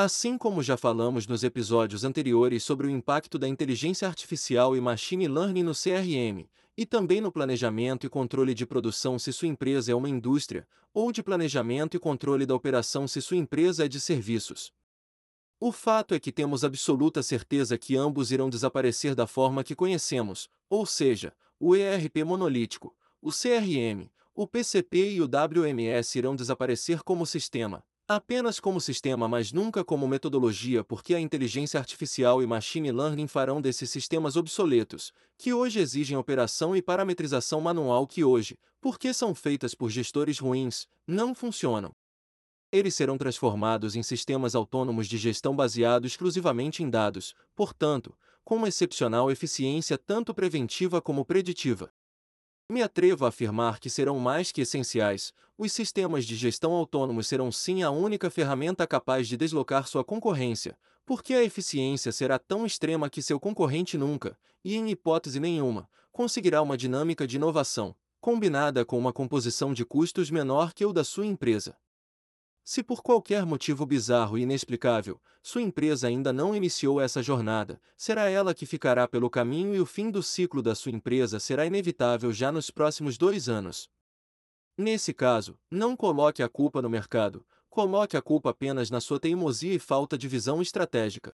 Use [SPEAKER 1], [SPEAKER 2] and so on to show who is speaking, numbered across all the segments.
[SPEAKER 1] Assim como já falamos nos episódios anteriores sobre o impacto da inteligência artificial e machine learning no CRM, e também no planejamento e controle de produção se sua empresa é uma indústria, ou de planejamento e controle da operação se sua empresa é de serviços. O fato é que temos absoluta certeza que ambos irão desaparecer da forma que conhecemos, ou seja, o ERP monolítico, o CRM, o PCP e o WMS irão desaparecer como sistema, apenas como sistema, mas nunca como metodologia, porque a inteligência artificial e machine learning farão desses sistemas obsoletos, que hoje exigem operação e parametrização manual que hoje, porque são feitas por gestores ruins, não funcionam. Eles serão transformados em sistemas autônomos de gestão baseado exclusivamente em dados, portanto, com uma excepcional eficiência tanto preventiva como preditiva. Me atrevo a afirmar que serão mais que essenciais, os sistemas de gestão autônomos serão sim a única ferramenta capaz de deslocar sua concorrência, porque a eficiência será tão extrema que seu concorrente nunca, e em hipótese nenhuma, conseguirá uma dinâmica de inovação, combinada com uma composição de custos menor que o da sua empresa. Se por qualquer motivo bizarro e inexplicável, sua empresa ainda não iniciou essa jornada, será ela que ficará pelo caminho e o fim do ciclo da sua empresa será inevitável já nos próximos dois anos. Nesse caso, não coloque a culpa no mercado, coloque a culpa apenas na sua teimosia e falta de visão estratégica.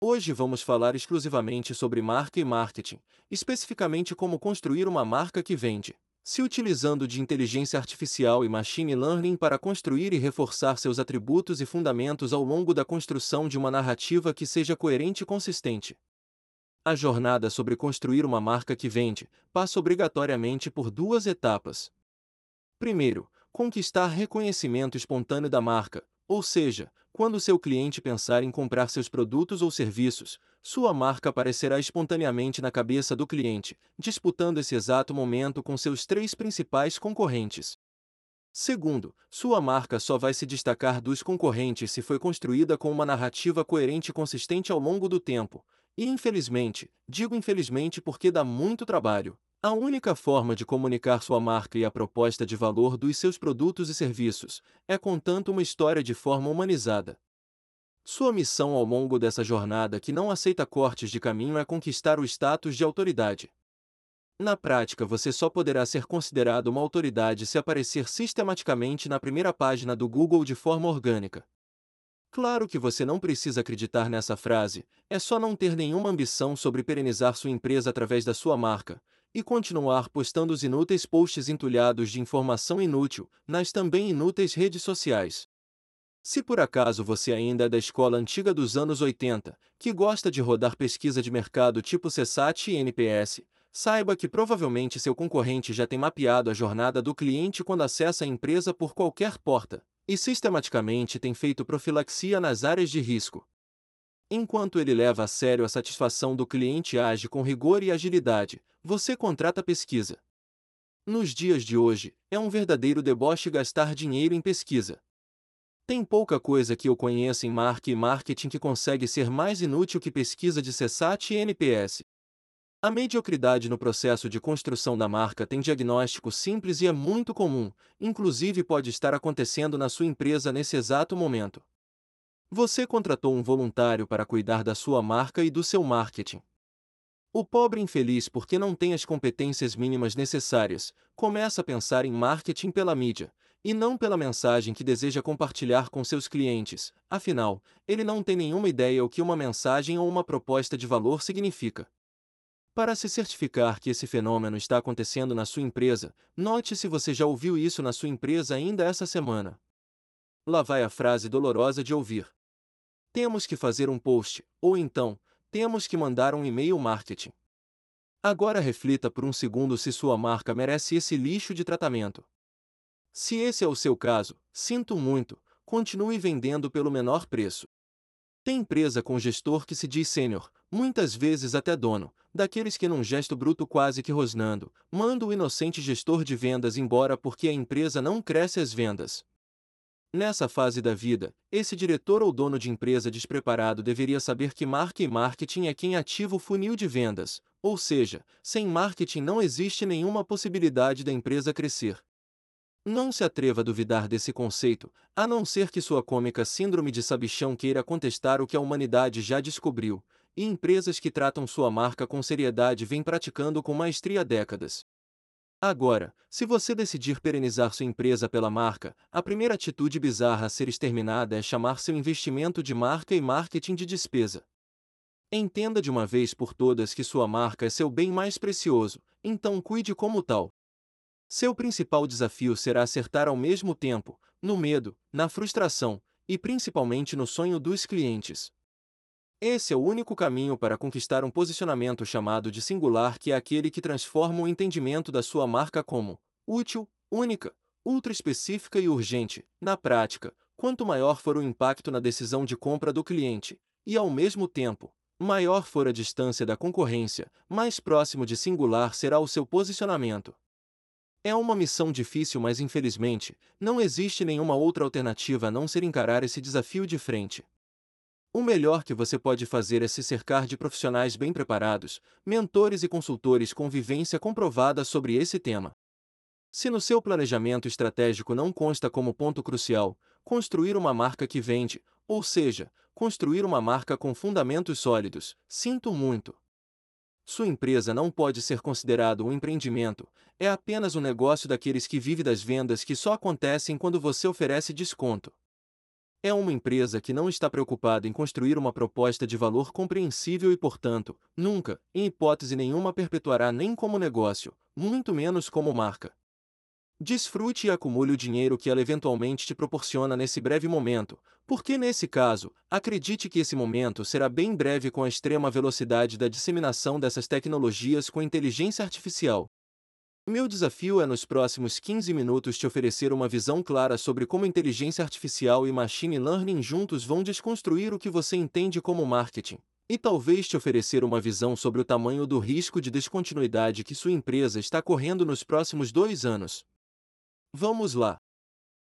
[SPEAKER 1] Hoje vamos falar exclusivamente sobre marca e marketing, especificamente como construir uma marca que vende se utilizando de inteligência artificial e machine learning para construir e reforçar seus atributos e fundamentos ao longo da construção de uma narrativa que seja coerente e consistente. A jornada sobre construir uma marca que vende passa obrigatoriamente por duas etapas. Primeiro, conquistar reconhecimento espontâneo da marca, ou seja, quando seu cliente pensar em comprar seus produtos ou serviços, sua marca aparecerá espontaneamente na cabeça do cliente, disputando esse exato momento com seus três principais concorrentes. Segundo, sua marca só vai se destacar dos concorrentes se foi construída com uma narrativa coerente e consistente ao longo do tempo. E infelizmente, digo infelizmente porque dá muito trabalho, a única forma de comunicar sua marca e a proposta de valor dos seus produtos e serviços é contando uma história de forma humanizada. Sua missão ao longo dessa jornada que não aceita cortes de caminho é conquistar o status de autoridade. Na prática, você só poderá ser considerado uma autoridade se aparecer sistematicamente na primeira página do Google de forma orgânica. Claro que você não precisa acreditar nessa frase, é só não ter nenhuma ambição sobre perenizar sua empresa através da sua marca, e continuar postando os inúteis posts entulhados de informação inútil, nas também inúteis redes sociais. Se por acaso você ainda é da escola antiga dos anos 80, que gosta de rodar pesquisa de mercado tipo CSAT e NPS, saiba que provavelmente seu concorrente já tem mapeado a jornada do cliente quando acessa a empresa por qualquer porta, e sistematicamente tem feito profilaxia nas áreas de risco. Enquanto ele leva a sério a satisfação do cliente e age com rigor e agilidade, você contrata pesquisa. Nos dias de hoje, é um verdadeiro deboche gastar dinheiro em pesquisa. Tem pouca coisa que eu conheça em marca e marketing que consegue ser mais inútil que pesquisa de CSAT e NPS. A mediocridade no processo de construção da marca tem diagnóstico simples e é muito comum, inclusive pode estar acontecendo na sua empresa nesse exato momento. Você contratou um voluntário para cuidar da sua marca e do seu marketing. O pobre infeliz, porque não tem as competências mínimas necessárias, começa a pensar em marketing pela mídia, e não pela mensagem que deseja compartilhar com seus clientes, afinal, ele não tem nenhuma ideia o que uma mensagem ou uma proposta de valor significa. Para se certificar que esse fenômeno está acontecendo na sua empresa, note se você já ouviu isso na sua empresa ainda essa semana. Lá vai a frase dolorosa de ouvir. Temos que fazer um post, ou então, temos que mandar um e-mail marketing. Agora reflita por um segundo se sua marca merece esse lixo de tratamento. Se esse é o seu caso, sinto muito, continue vendendo pelo menor preço. Tem empresa com gestor que se diz sênior, muitas vezes até dono, daqueles que num gesto bruto quase que rosnando, manda o inocente gestor de vendas embora porque a empresa não cresce as vendas. Nessa fase da vida, esse diretor ou dono de empresa despreparado deveria saber que marca e marketing é quem ativa o funil de vendas, ou seja, sem marketing não existe nenhuma possibilidade da empresa crescer. Não se atreva a duvidar desse conceito, a não ser que sua cômica síndrome de sabichão queira contestar o que a humanidade já descobriu, e empresas que tratam sua marca com seriedade vêm praticando com maestria há décadas. Agora, se você decidir perenizar sua empresa pela marca, a primeira atitude bizarra a ser exterminada é chamar seu investimento de marca e marketing de despesa. Entenda de uma vez por todas que sua marca é seu bem mais precioso, então cuide como tal. Seu principal desafio será acertar ao mesmo tempo, no medo, na frustração e principalmente no sonho dos clientes. Esse é o único caminho para conquistar um posicionamento chamado de singular, que é aquele que transforma o entendimento da sua marca como útil, única, ultra específica e urgente. Na prática, quanto maior for o impacto na decisão de compra do cliente, e ao mesmo tempo, maior for a distância da concorrência, mais próximo de singular será o seu posicionamento. É uma missão difícil, mas infelizmente, não existe nenhuma outra alternativa a não ser encarar esse desafio de frente. O melhor que você pode fazer é se cercar de profissionais bem preparados, mentores e consultores com vivência comprovada sobre esse tema. Se no seu planejamento estratégico não consta como ponto crucial construir uma marca que vende, ou seja, construir uma marca com fundamentos sólidos, sinto muito. Sua empresa não pode ser considerado um empreendimento, é apenas um negócio daqueles que vive das vendas que só acontecem quando você oferece desconto. É uma empresa que não está preocupada em construir uma proposta de valor compreensível e, portanto, nunca, em hipótese nenhuma, perpetuará nem como negócio, muito menos como marca. Desfrute e acumule o dinheiro que ela eventualmente te proporciona nesse breve momento, porque nesse caso, acredite que esse momento será bem breve com a extrema velocidade da disseminação dessas tecnologias com inteligência artificial. Meu desafio é nos próximos 15 minutos te oferecer uma visão clara sobre como inteligência artificial e machine learning juntos vão desconstruir o que você entende como marketing, e talvez te oferecer uma visão sobre o tamanho do risco de descontinuidade que sua empresa está correndo nos próximos dois anos. Vamos lá!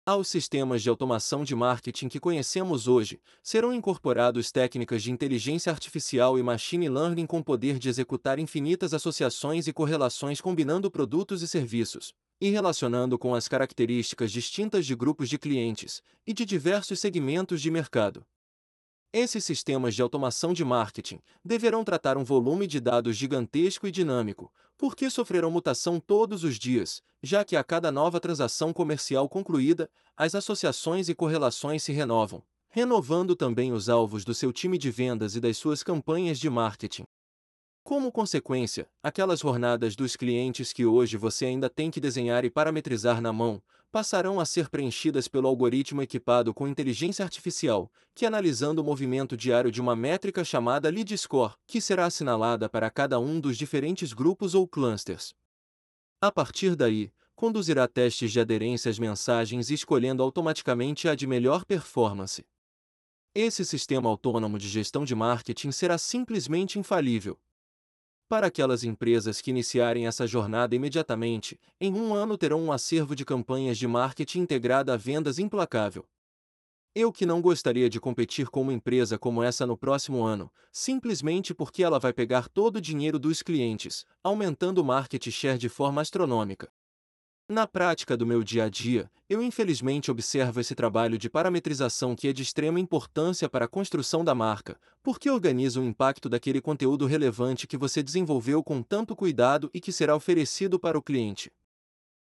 [SPEAKER 1] Aos sistemas de automação de marketing que conhecemos hoje, serão incorporados técnicas de inteligência artificial e machine learning com poder de executar infinitas associações e correlações combinando produtos e serviços, e relacionando com as características distintas de grupos de clientes e de diversos segmentos de mercado. Esses sistemas de automação de marketing deverão tratar um volume de dados gigantesco e dinâmico, porque sofrerão mutação todos os dias, já que a cada nova transação comercial concluída, as associações e correlações se renovam, renovando também os alvos do seu time de vendas e das suas campanhas de marketing. Como consequência, aquelas jornadas dos clientes que hoje você ainda tem que desenhar e parametrizar na mão, passarão a ser preenchidas pelo algoritmo equipado com inteligência artificial, que analisando o movimento diário de uma métrica chamada lead score, que será assinalada para cada um dos diferentes grupos ou clusters. A partir daí, conduzirá testes de aderência às mensagens escolhendo automaticamente a de melhor performance. Esse sistema autônomo de gestão de marketing será simplesmente infalível, para aquelas empresas que iniciarem essa jornada imediatamente, em um ano terão um acervo de campanhas de marketing integrada a vendas implacável. Eu que não gostaria de competir com uma empresa como essa no próximo ano, simplesmente porque ela vai pegar todo o dinheiro dos clientes, aumentando o market share de forma astronômica. Na prática do meu dia a dia, eu infelizmente observo esse trabalho de parametrização que é de extrema importância para a construção da marca, porque organiza o impacto daquele conteúdo relevante que você desenvolveu com tanto cuidado e que será oferecido para o cliente.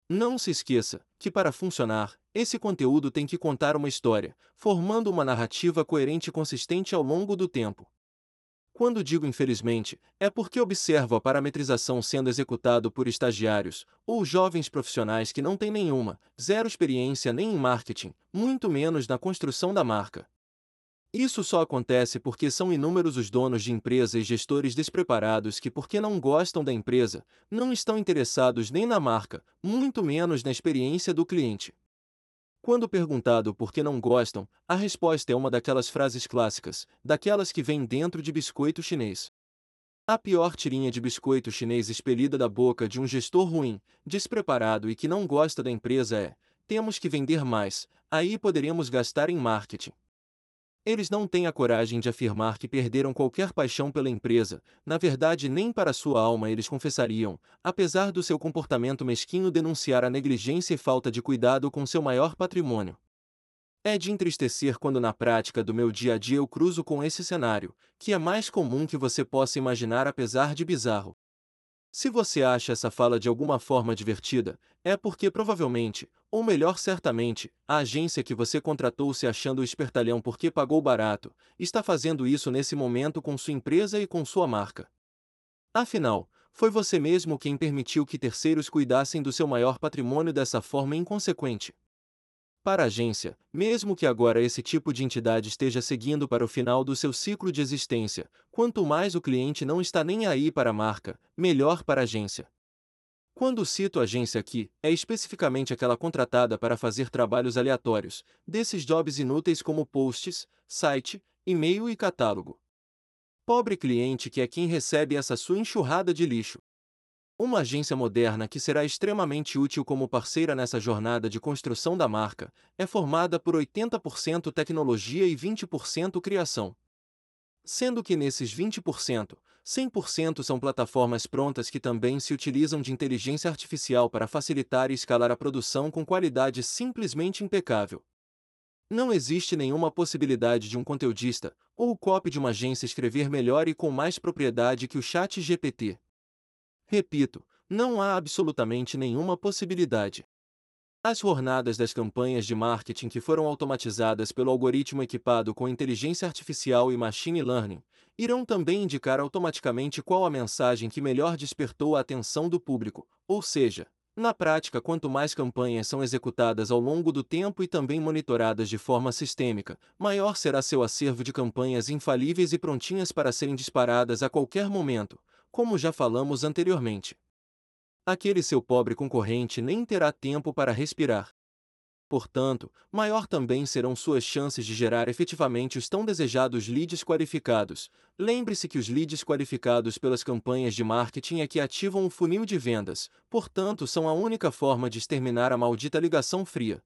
[SPEAKER 1] Não se esqueça que, para funcionar, esse conteúdo tem que contar uma história, formando uma narrativa coerente e consistente ao longo do tempo. Quando digo infelizmente, é porque observo a parametrização sendo executado por estagiários ou jovens profissionais que não têm nenhuma, zero experiência nem em marketing, muito menos na construção da marca. Isso só acontece porque são inúmeros os donos de empresa e gestores despreparados que, porque não gostam da empresa, não estão interessados nem na marca, muito menos na experiência do cliente. Quando perguntado por que não gostam, a resposta é uma daquelas frases clássicas, daquelas que vêm dentro de biscoito chinês. A pior tirinha de biscoito chinês expelida da boca de um gestor ruim, despreparado e que não gosta da empresa é: temos que vender mais, aí poderemos gastar em marketing. Eles não têm a coragem de afirmar que perderam qualquer paixão pela empresa, na verdade, nem para sua alma eles confessariam, apesar do seu comportamento mesquinho denunciar a negligência e falta de cuidado com seu maior patrimônio. É de entristecer quando na prática do meu dia a dia eu cruzo com esse cenário, que é mais comum que você possa imaginar apesar de bizarro. Se você acha essa fala de alguma forma divertida, é porque provavelmente, ou melhor certamente, a agência que você contratou se achando espertalhão porque pagou barato, está fazendo isso nesse momento com sua empresa e com sua marca. Afinal, foi você mesmo quem permitiu que terceiros cuidassem do seu maior patrimônio dessa forma inconsequente. Para a agência, mesmo que agora esse tipo de entidade esteja seguindo para o final do seu ciclo de existência, quanto mais o cliente não está nem aí para a marca, melhor para a agência. Quando cito agência aqui, é especificamente aquela contratada para fazer trabalhos aleatórios, desses jobs inúteis como posts, site, e-mail e catálogo. Pobre cliente que é quem recebe essa sua enxurrada de lixo. Uma agência moderna que será extremamente útil como parceira nessa jornada de construção da marca é formada por 80% tecnologia e 20% criação. Sendo que nesses 20%, 100% são plataformas prontas que também se utilizam de inteligência artificial para facilitar e escalar a produção com qualidade simplesmente impecável. Não existe nenhuma possibilidade de um conteudista ou o copy de uma agência escrever melhor e com mais propriedade que o Chat GPT. Repito, não há absolutamente nenhuma possibilidade. As jornadas das campanhas de marketing que foram automatizadas pelo algoritmo equipado com inteligência artificial e machine learning irão também indicar automaticamente qual a mensagem que melhor despertou a atenção do público, ou seja, na prática, quanto mais campanhas são executadas ao longo do tempo e também monitoradas de forma sistêmica, maior será seu acervo de campanhas infalíveis e prontinhas para serem disparadas a qualquer momento, como já falamos anteriormente. Aquele seu pobre concorrente nem terá tempo para respirar. Portanto, maior também serão suas chances de gerar efetivamente os tão desejados leads qualificados. Lembre-se que os leads qualificados pelas campanhas de marketing é que ativam o funil de vendas, portanto, são a única forma de exterminar a maldita ligação fria.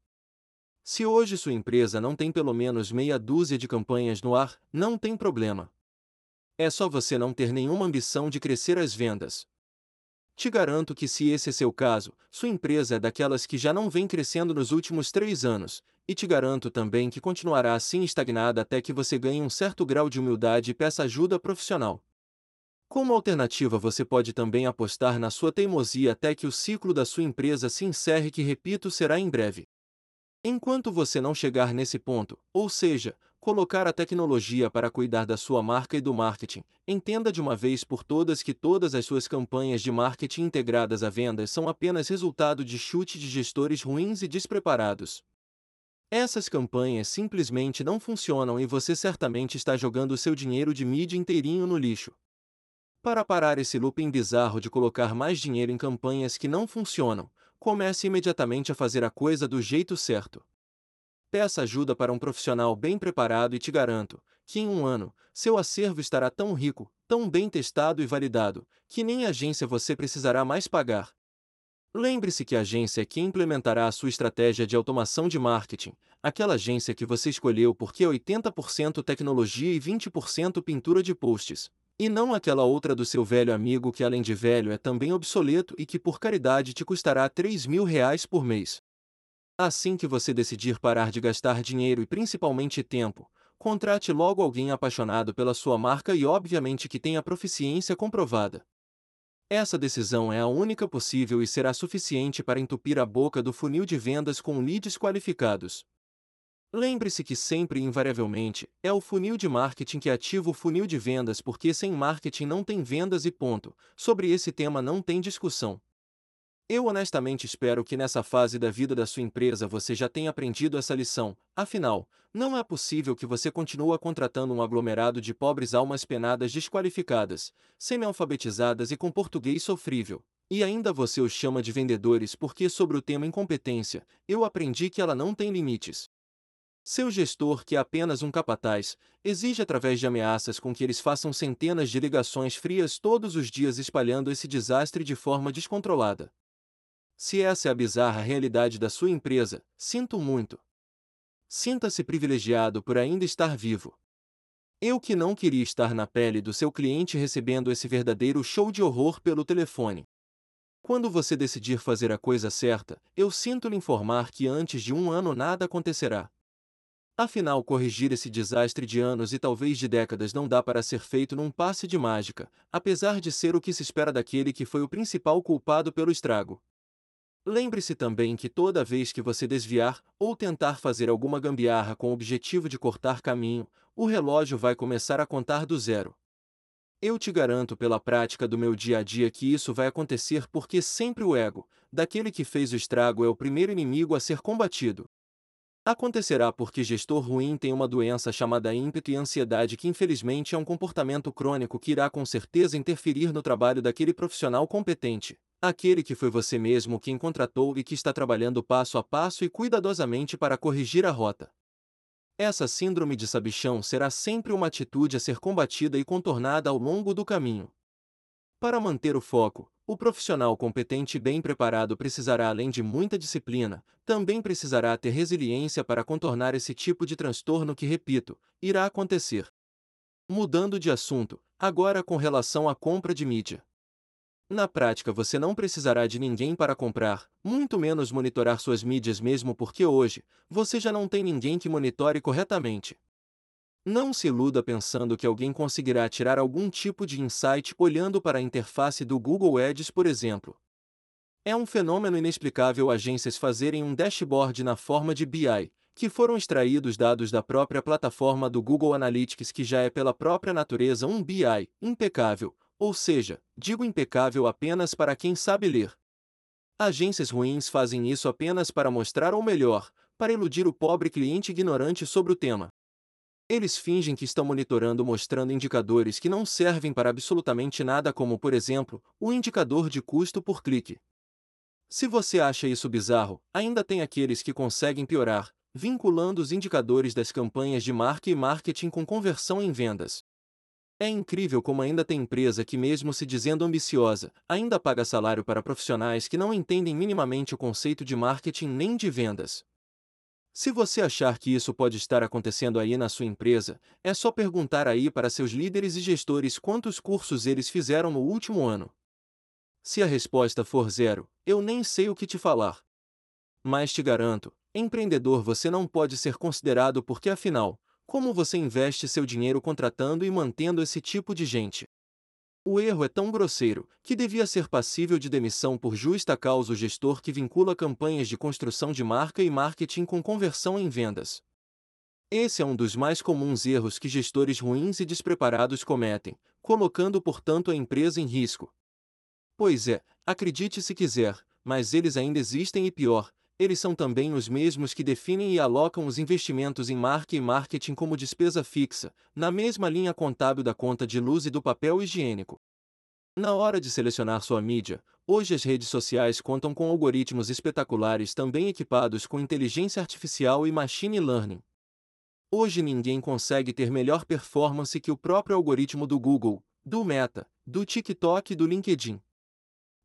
[SPEAKER 1] Se hoje sua empresa não tem pelo menos meia dúzia de campanhas no ar, não tem problema. É só você não ter nenhuma ambição de crescer as vendas. Te garanto que, se esse é seu caso, sua empresa é daquelas que já não vem crescendo nos últimos três anos, e te garanto também que continuará assim estagnada até que você ganhe um certo grau de humildade e peça ajuda profissional. Como alternativa, você pode também apostar na sua teimosia até que o ciclo da sua empresa se encerre, que repito, será em breve. Enquanto você não chegar nesse ponto, ou seja, colocar a tecnologia para cuidar da sua marca e do marketing. Entenda de uma vez por todas que todas as suas campanhas de marketing integradas a vendas são apenas resultado de chute de gestores ruins e despreparados. Essas campanhas simplesmente não funcionam e você certamente está jogando seu dinheiro de mídia inteirinho no lixo. Para parar esse looping bizarro de colocar mais dinheiro em campanhas que não funcionam, comece imediatamente a fazer a coisa do jeito certo. Peça ajuda para um profissional bem preparado e te garanto que em um ano, seu acervo estará tão rico, tão bem testado e validado, que nem agência você precisará mais pagar. Lembre-se que a agência é quem implementará a sua estratégia de automação de marketing, aquela agência que você escolheu porque é 80% tecnologia e 20% pintura de posts, e não aquela outra do seu velho amigo que além de velho é também obsoleto e que por caridade te custará 3 mil reais por mês. Assim que você decidir parar de gastar dinheiro e principalmente tempo, contrate logo alguém apaixonado pela sua marca e obviamente que tenha proficiência comprovada. Essa decisão é a única possível e será suficiente para entupir a boca do funil de vendas com leads qualificados. Lembre-se que sempre e invariavelmente é o funil de marketing que ativa o funil de vendas porque sem marketing não tem vendas e ponto. Sobre esse tema não tem discussão. Eu honestamente espero que nessa fase da vida da sua empresa você já tenha aprendido essa lição, afinal, não é possível que você continue contratando um aglomerado de pobres almas penadas desqualificadas, semi-alfabetizadas e com português sofrível. E ainda você os chama de vendedores porque sobre o tema incompetência, eu aprendi que ela não tem limites. Seu gestor, que é apenas um capataz, exige através de ameaças com que eles façam centenas de ligações frias todos os dias espalhando esse desastre de forma descontrolada. Se essa é a bizarra realidade da sua empresa, sinto muito. Sinta-se privilegiado por ainda estar vivo. Eu que não queria estar na pele do seu cliente recebendo esse verdadeiro show de horror pelo telefone. Quando você decidir fazer a coisa certa, eu sinto lhe informar que antes de um ano nada acontecerá. Afinal, corrigir esse desastre de anos e talvez de décadas não dá para ser feito num passe de mágica, apesar de ser o que se espera daquele que foi o principal culpado pelo estrago. Lembre-se também que toda vez que você desviar ou tentar fazer alguma gambiarra com o objetivo de cortar caminho, o relógio vai começar a contar do zero. Eu te garanto pela prática do meu dia a dia que isso vai acontecer porque sempre o ego, daquele que fez o estrago, é o primeiro inimigo a ser combatido. Acontecerá porque gestor ruim tem uma doença chamada ímpeto e ansiedade que infelizmente é um comportamento crônico que irá com certeza interferir no trabalho daquele profissional competente, aquele que foi você mesmo quem contratou e que está trabalhando passo a passo e cuidadosamente para corrigir a rota. Essa síndrome de sabichão será sempre uma atitude a ser combatida e contornada ao longo do caminho. Para manter o foco, o profissional competente e bem preparado precisará, além de muita disciplina, também precisará ter resiliência para contornar esse tipo de transtorno que, repito, irá acontecer. Mudando de assunto, agora com relação à compra de mídia. Na prática, você não precisará de ninguém para comprar, muito menos monitorar suas mídias, mesmo porque hoje, você já não tem ninguém que monitore corretamente. Não se iluda pensando que alguém conseguirá tirar algum tipo de insight olhando para a interface do Google Ads, por exemplo. É um fenômeno inexplicável agências fazerem um dashboard na forma de BI, que foram extraídos dados da própria plataforma do Google Analytics, que já é pela própria natureza um BI impecável, ou seja, digo impecável apenas para quem sabe ler. Agências ruins fazem isso apenas para mostrar ou melhor, para iludir o pobre cliente ignorante sobre o tema. Eles fingem que estão monitorando mostrando indicadores que não servem para absolutamente nada, como, por exemplo, o indicador de custo por clique. Se você acha isso bizarro, ainda tem aqueles que conseguem piorar, vinculando os indicadores das campanhas de marca e marketing com conversão em vendas. É incrível como ainda tem empresa que, mesmo se dizendo ambiciosa, ainda paga salário para profissionais que não entendem minimamente o conceito de marketing nem de vendas. Se você achar que isso pode estar acontecendo aí na sua empresa, é só perguntar aí para seus líderes e gestores quantos cursos eles fizeram no último ano. Se a resposta for zero, eu nem sei o que te falar. Mas te garanto, empreendedor você não pode ser considerado porque afinal, como você investe seu dinheiro contratando e mantendo esse tipo de gente? O erro é tão grosseiro que devia ser passível de demissão por justa causa o gestor que vincula campanhas de construção de marca e marketing com conversão em vendas. Esse é um dos mais comuns erros que gestores ruins e despreparados cometem, colocando portanto a empresa em risco. Pois é, acredite se quiser, mas eles ainda existem e pior, eles são também os mesmos que definem e alocam os investimentos em marca e marketing como despesa fixa, na mesma linha contábil da conta de luz e do papel higiênico. Na hora de selecionar sua mídia, hoje as redes sociais contam com algoritmos espetaculares também equipados com inteligência artificial e machine learning. Hoje ninguém consegue ter melhor performance que o próprio algoritmo do Google, do Meta, do TikTok e do LinkedIn.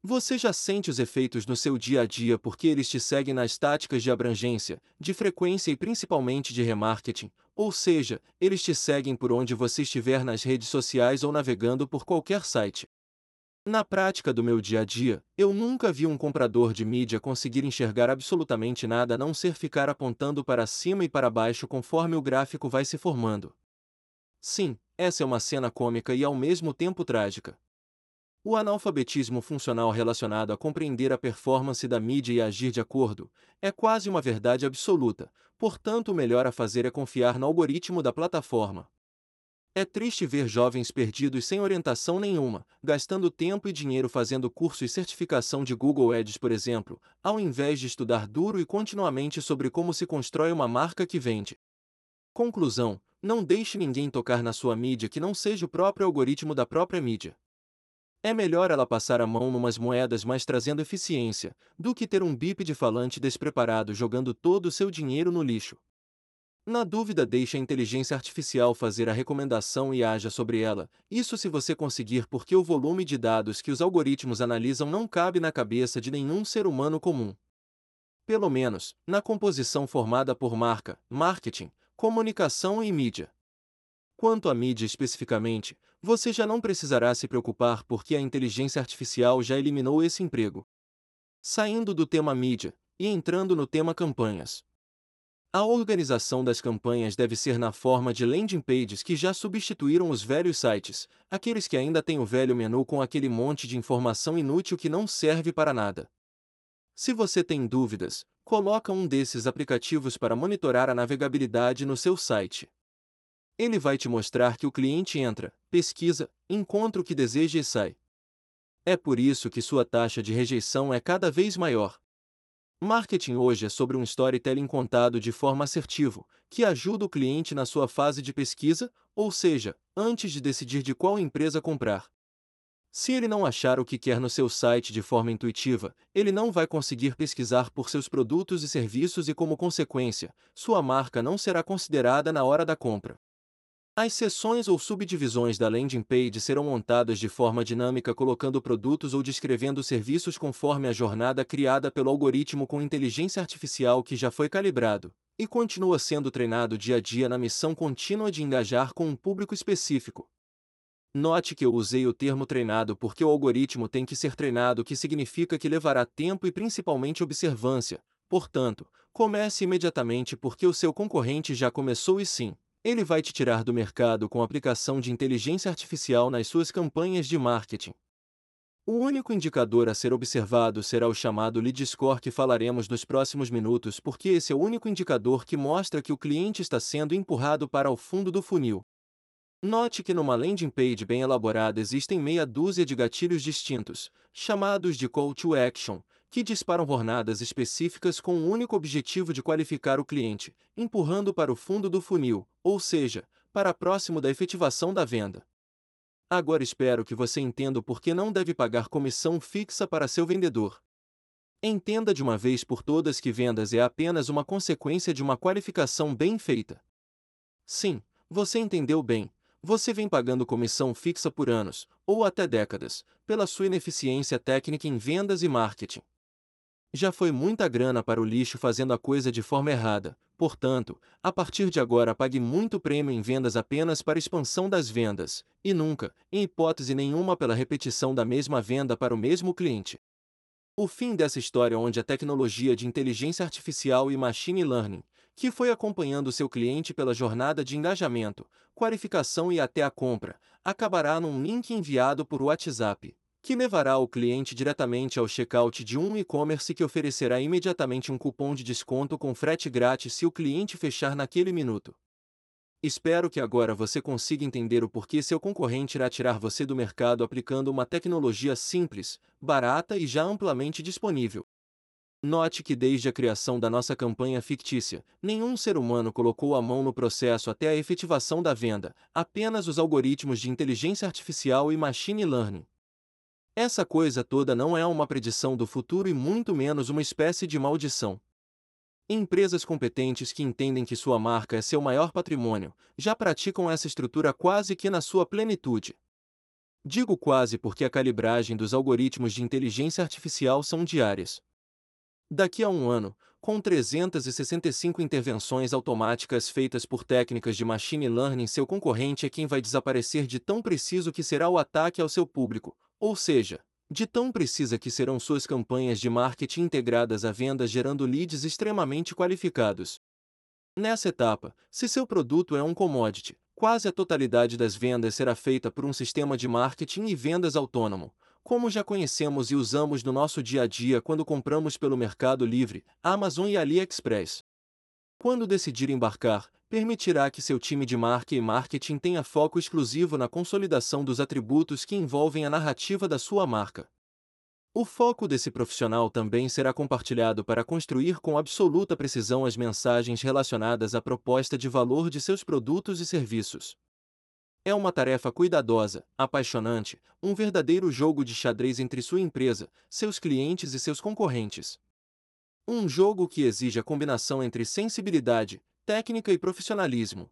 [SPEAKER 1] Você já sente os efeitos no seu dia a dia porque eles te seguem nas táticas de abrangência, de frequência e principalmente de remarketing, ou seja, eles te seguem por onde você estiver nas redes sociais ou navegando por qualquer site. Na prática do meu dia a dia, eu nunca vi um comprador de mídia conseguir enxergar absolutamente nada a não ser ficar apontando para cima e para baixo conforme o gráfico vai se formando. Sim, essa é uma cena cômica e ao mesmo tempo trágica. O analfabetismo funcional relacionado a compreender a performance da mídia e agir de acordo é quase uma verdade absoluta, portanto, o melhor a fazer é confiar no algoritmo da plataforma. É triste ver jovens perdidos sem orientação nenhuma, gastando tempo e dinheiro fazendo curso e certificação de Google Ads, por exemplo, ao invés de estudar duro e continuamente sobre como se constrói uma marca que vende. Conclusão: não deixe ninguém tocar na sua mídia que não seja o próprio algoritmo da própria mídia. É melhor ela passar a mão numas moedas mais trazendo eficiência, do que ter um bip de falante despreparado jogando todo o seu dinheiro no lixo. Na dúvida, deixe a inteligência artificial fazer a recomendação e haja sobre ela, isso se você conseguir, porque o volume de dados que os algoritmos analisam não cabe na cabeça de nenhum ser humano comum. pelo menos, na composição formada por marca, marketing, comunicação e mídia. Quanto à mídia especificamente, você já não precisará se preocupar porque a inteligência artificial já eliminou esse emprego. Saindo do tema mídia e entrando no tema campanhas. A organização das campanhas deve ser na forma de landing pages que já substituíram os velhos sites, aqueles que ainda têm o velho menu com aquele monte de informação inútil que não serve para nada. Se você tem dúvidas, coloca um desses aplicativos para monitorar a navegabilidade no seu site. Ele vai te mostrar que o cliente entra, pesquisa, encontra o que deseja e sai. É por isso que sua taxa de rejeição é cada vez maior. Marketing hoje é sobre um storytelling contado de forma assertiva, que ajuda o cliente na sua fase de pesquisa, ou seja, antes de decidir de qual empresa comprar. Se ele não achar o que quer no seu site de forma intuitiva, ele não vai conseguir pesquisar por seus produtos e serviços e, como consequência, sua marca não será considerada na hora da compra. As seções ou subdivisões da landing page serão montadas de forma dinâmica colocando produtos ou descrevendo serviços conforme a jornada criada pelo algoritmo com inteligência artificial que já foi calibrado e continua sendo treinado dia a dia na missão contínua de engajar com um público específico. Note que eu usei o termo treinado porque o algoritmo tem que ser treinado, o que significa que levará tempo e principalmente observância. Portanto, comece imediatamente porque o seu concorrente já começou e sim, ele vai te tirar do mercado com aplicação de inteligência artificial nas suas campanhas de marketing. O único indicador a ser observado será o chamado lead score que falaremos nos próximos minutos, porque esse é o único indicador que mostra que o cliente está sendo empurrado para o fundo do funil. Note que numa landing page bem elaborada existem meia dúzia de gatilhos distintos, chamados de call to action, que disparam jornadas específicas com o único objetivo de qualificar o cliente, empurrando para o fundo do funil, ou seja, para próximo da efetivação da venda. Agora espero que você entenda por que não deve pagar comissão fixa para seu vendedor. Entenda de uma vez por todas que vendas é apenas uma consequência de uma qualificação bem feita. Sim, você entendeu bem. Você vem pagando comissão fixa por anos, ou até décadas, pela sua ineficiência técnica em vendas e marketing. Já foi muita grana para o lixo fazendo a coisa de forma errada, portanto, a partir de agora pague muito prêmio em vendas apenas para expansão das vendas, e nunca, em hipótese nenhuma, pela repetição da mesma venda para o mesmo cliente. O fim dessa história onde a tecnologia de inteligência artificial e machine learning, que foi acompanhando seu cliente pela jornada de engajamento, qualificação e até a compra, acabará num link enviado por WhatsApp que levará o cliente diretamente ao checkout de um e-commerce que oferecerá imediatamente um cupom de desconto com frete grátis se o cliente fechar naquele minuto. Espero que agora você consiga entender o porquê seu concorrente irá tirar você do mercado aplicando uma tecnologia simples, barata e já amplamente disponível. Note que desde a criação da nossa campanha fictícia, nenhum ser humano colocou a mão no processo até a efetivação da venda, apenas os algoritmos de inteligência artificial e machine learning. Essa coisa toda não é uma predição do futuro e muito menos uma espécie de maldição. Empresas competentes que entendem que sua marca é seu maior patrimônio já praticam essa estrutura quase que na sua plenitude. Digo quase porque a calibragem dos algoritmos de inteligência artificial são diárias. Daqui a um ano, com 365 intervenções automáticas feitas por técnicas de machine learning, seu concorrente é quem vai desaparecer de tão preciso que será o ataque ao seu público, ou seja, de tão precisa que serão suas campanhas de marketing integradas à venda gerando leads extremamente qualificados. Nessa etapa, se seu produto é um commodity, quase a totalidade das vendas será feita por um sistema de marketing e vendas autônomo, como já conhecemos e usamos no nosso dia a dia quando compramos pelo Mercado Livre, Amazon e AliExpress. Quando decidir embarcar, permitirá que seu time de marca e marketing tenha foco exclusivo na consolidação dos atributos que envolvem a narrativa da sua marca. O foco desse profissional também será compartilhado para construir com absoluta precisão as mensagens relacionadas à proposta de valor de seus produtos e serviços. É uma tarefa cuidadosa, apaixonante, um verdadeiro jogo de xadrez entre sua empresa, seus clientes e seus concorrentes. Um jogo que exige a combinação entre sensibilidade, técnica e profissionalismo.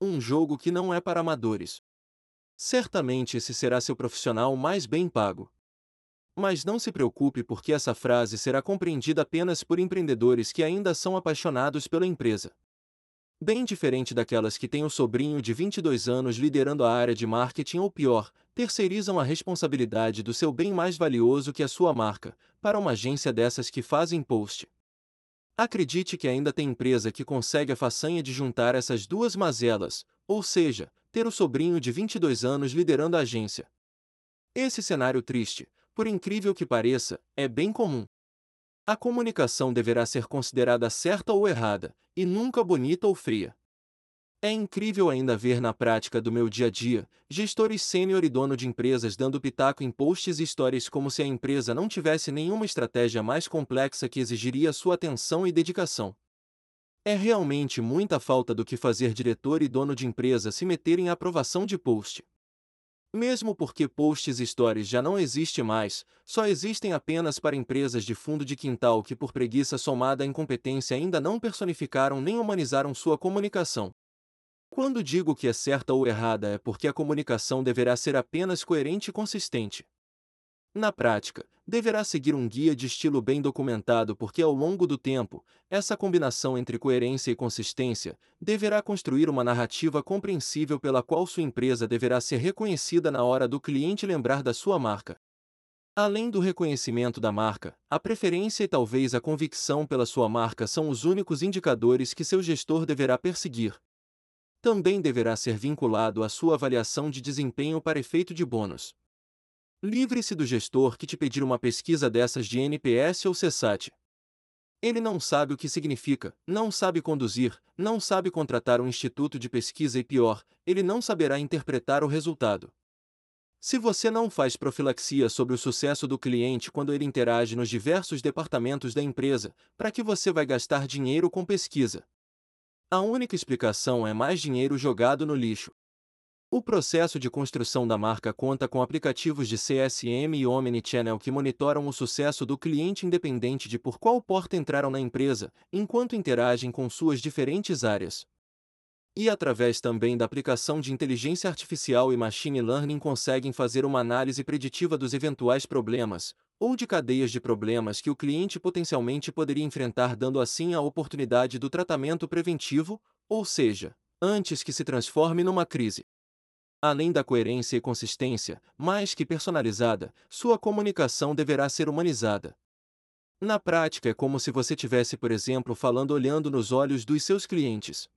[SPEAKER 1] Um jogo que não é para amadores. Certamente esse será seu profissional mais bem pago. Mas não se preocupe porque essa frase será compreendida apenas por empreendedores que ainda são apaixonados pela empresa. Bem diferente daquelas que têm o sobrinho de 22 anos liderando a área de marketing ou pior, terceirizam a responsabilidade do seu bem mais valioso que a sua marca, para uma agência dessas que fazem post. Acredite que ainda tem empresa que consegue a façanha de juntar essas duas mazelas, ou seja, ter o sobrinho de 22 anos liderando a agência. Esse cenário triste, por incrível que pareça, é bem comum. A comunicação deverá ser considerada certa ou errada, e nunca bonita ou fria. É incrível ainda ver na prática do meu dia a dia, gestores sênior e dono de empresas dando pitaco em posts e histórias como se a empresa não tivesse nenhuma estratégia mais complexa que exigiria sua atenção e dedicação. É realmente muita falta do que fazer diretor e dono de empresa se meterem em aprovação de post. Mesmo porque posts e stories já não existe mais, só existem apenas para empresas de fundo de quintal que por preguiça somada à incompetência ainda não personificaram nem humanizaram sua comunicação. Quando digo que é certa ou errada é porque a comunicação deverá ser apenas coerente e consistente. Na prática, deverá seguir um guia de estilo bem documentado porque ao longo do tempo, essa combinação entre coerência e consistência deverá construir uma narrativa compreensível pela qual sua empresa deverá ser reconhecida na hora do cliente lembrar da sua marca. Além do reconhecimento da marca, a preferência e talvez a convicção pela sua marca são os únicos indicadores que seu gestor deverá perseguir. Também deverá ser vinculado à sua avaliação de desempenho para efeito de bônus. Livre-se do gestor que te pedir uma pesquisa dessas de NPS ou CSAT. Ele não sabe o que significa, não sabe conduzir, não sabe contratar um instituto de pesquisa e pior, ele não saberá interpretar o resultado. Se você não faz profilaxia sobre o sucesso do cliente quando ele interage nos diversos departamentos da empresa, para que você vai gastar dinheiro com pesquisa? A única explicação é mais dinheiro jogado no lixo. O processo de construção da marca conta com aplicativos de CSM e Omnichannel que monitoram o sucesso do cliente independente de por qual porta entraram na empresa, enquanto interagem com suas diferentes áreas. E através também da aplicação de inteligência artificial e machine learning conseguem fazer uma análise preditiva dos eventuais problemas, ou de cadeias de problemas que o cliente potencialmente poderia enfrentar, dando assim a oportunidade do tratamento preventivo, ou seja, antes que se transforme numa crise. Além da coerência e consistência, mais que personalizada, sua comunicação deverá ser humanizada. Na prática, é como se você tivesse, por exemplo, falando olhando nos olhos dos seus clientes.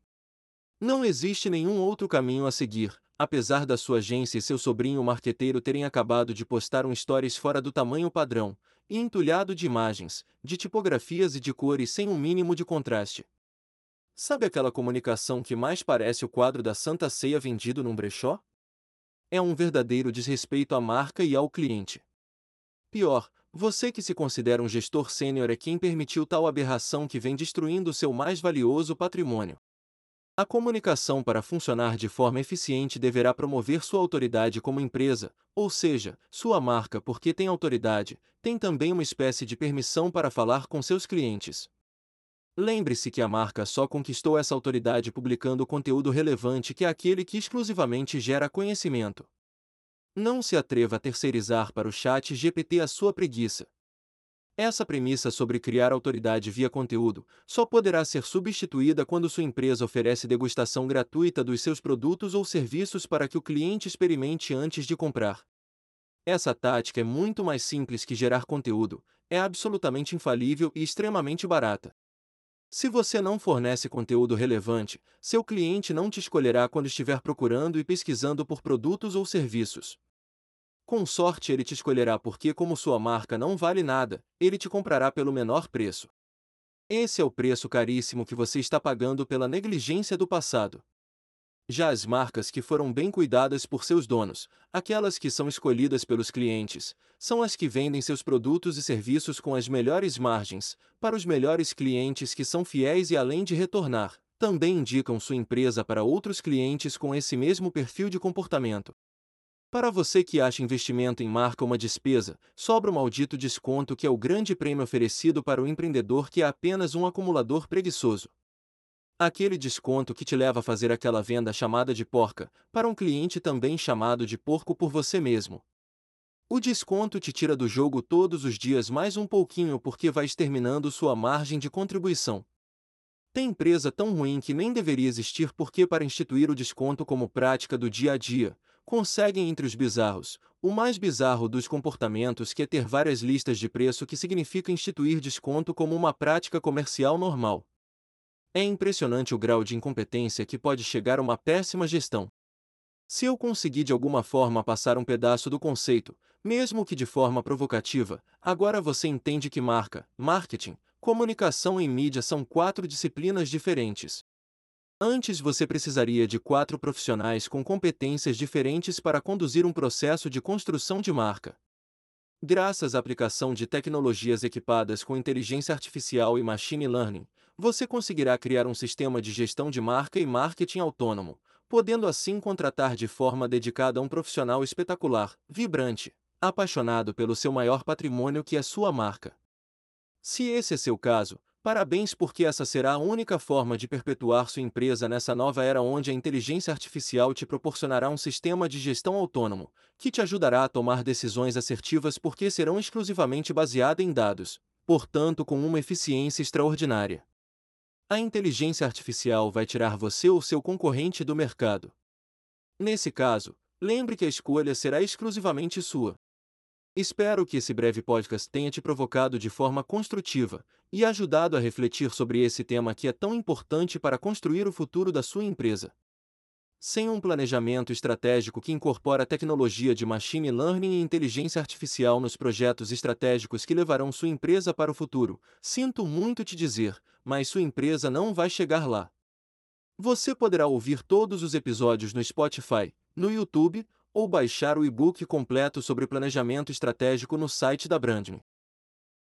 [SPEAKER 1] Não existe nenhum outro caminho a seguir, apesar da sua agência e seu sobrinho marqueteiro terem acabado de postar um stories fora do tamanho padrão, e entulhado de imagens, de tipografias e de cores sem um mínimo de contraste. Sabe aquela comunicação que mais parece o quadro da Santa Ceia vendido num brechó? é um verdadeiro desrespeito à marca e ao cliente. Pior, você que se considera um gestor sênior é quem permitiu tal aberração que vem destruindo seu mais valioso patrimônio. A comunicação para funcionar de forma eficiente deverá promover sua autoridade como empresa, ou seja, sua marca porque tem autoridade, tem também uma espécie de permissão para falar com seus clientes. Lembre-se que a marca só conquistou essa autoridade publicando conteúdo relevante que é aquele que exclusivamente gera conhecimento. Não se atreva a terceirizar para o chat GPT a sua preguiça. Essa premissa sobre criar autoridade via conteúdo só poderá ser substituída quando sua empresa oferece degustação gratuita dos seus produtos ou serviços para que o cliente experimente antes de comprar. Essa tática é muito mais simples que gerar conteúdo, é absolutamente infalível e extremamente barata. Se você não fornece conteúdo relevante, seu cliente não te escolherá quando estiver procurando e pesquisando por produtos ou serviços. Com sorte, ele te escolherá porque, como sua marca não vale nada, ele te comprará pelo menor preço. Esse é o preço caríssimo que você está pagando pela negligência do passado. Já as marcas que foram bem cuidadas por seus donos, aquelas que são escolhidas pelos clientes, são as que vendem seus produtos e serviços com as melhores margens, para os melhores clientes que são fiéis e além de retornar, também indicam sua empresa para outros clientes com esse mesmo perfil de comportamento. Para você que acha investimento em marca uma despesa, sobra o maldito desconto que é o grande prêmio oferecido para o empreendedor que é apenas um acumulador preguiçoso. Aquele desconto que te leva a fazer aquela venda chamada de porca, para um cliente também chamado de porco por você mesmo. O desconto te tira do jogo todos os dias mais um pouquinho porque vai exterminando sua margem de contribuição. Tem empresa tão ruim que nem deveria existir porque para instituir o desconto como prática do dia a dia, conseguem entre os bizarros. O mais bizarro dos comportamentos que é ter várias listas de preço que significa instituir desconto como uma prática comercial normal. É impressionante o grau de incompetência que pode chegar a uma péssima gestão. Se eu conseguir de alguma forma passar um pedaço do conceito, mesmo que de forma provocativa, agora você entende que marca, marketing, comunicação e mídia são quatro disciplinas diferentes. Antes você precisaria de quatro profissionais com competências diferentes para conduzir um processo de construção de marca. Graças à aplicação de tecnologias equipadas com inteligência artificial e machine learning, você conseguirá criar um sistema de gestão de marca e marketing autônomo, podendo assim contratar de forma dedicada um profissional espetacular, vibrante, apaixonado pelo seu maior patrimônio que é sua marca. Se esse é seu caso, parabéns porque essa será a única forma de perpetuar sua empresa nessa nova era onde a inteligência artificial te proporcionará um sistema de gestão autônomo, que te ajudará a tomar decisões assertivas porque serão exclusivamente baseadas em dados, portanto com uma eficiência extraordinária. A inteligência artificial vai tirar você ou seu concorrente do mercado. Nesse caso, lembre que a escolha será exclusivamente sua. Espero que esse breve podcast tenha te provocado de forma construtiva e ajudado a refletir sobre esse tema que é tão importante para construir o futuro da sua empresa. Sem um planejamento estratégico que incorpora tecnologia de machine learning e inteligência artificial nos projetos estratégicos que levarão sua empresa para o futuro, sinto muito te dizer, mas sua empresa não vai chegar lá. Você poderá ouvir todos os episódios no Spotify, no YouTube ou baixar o e-book completo sobre planejamento estratégico no site da Brandme.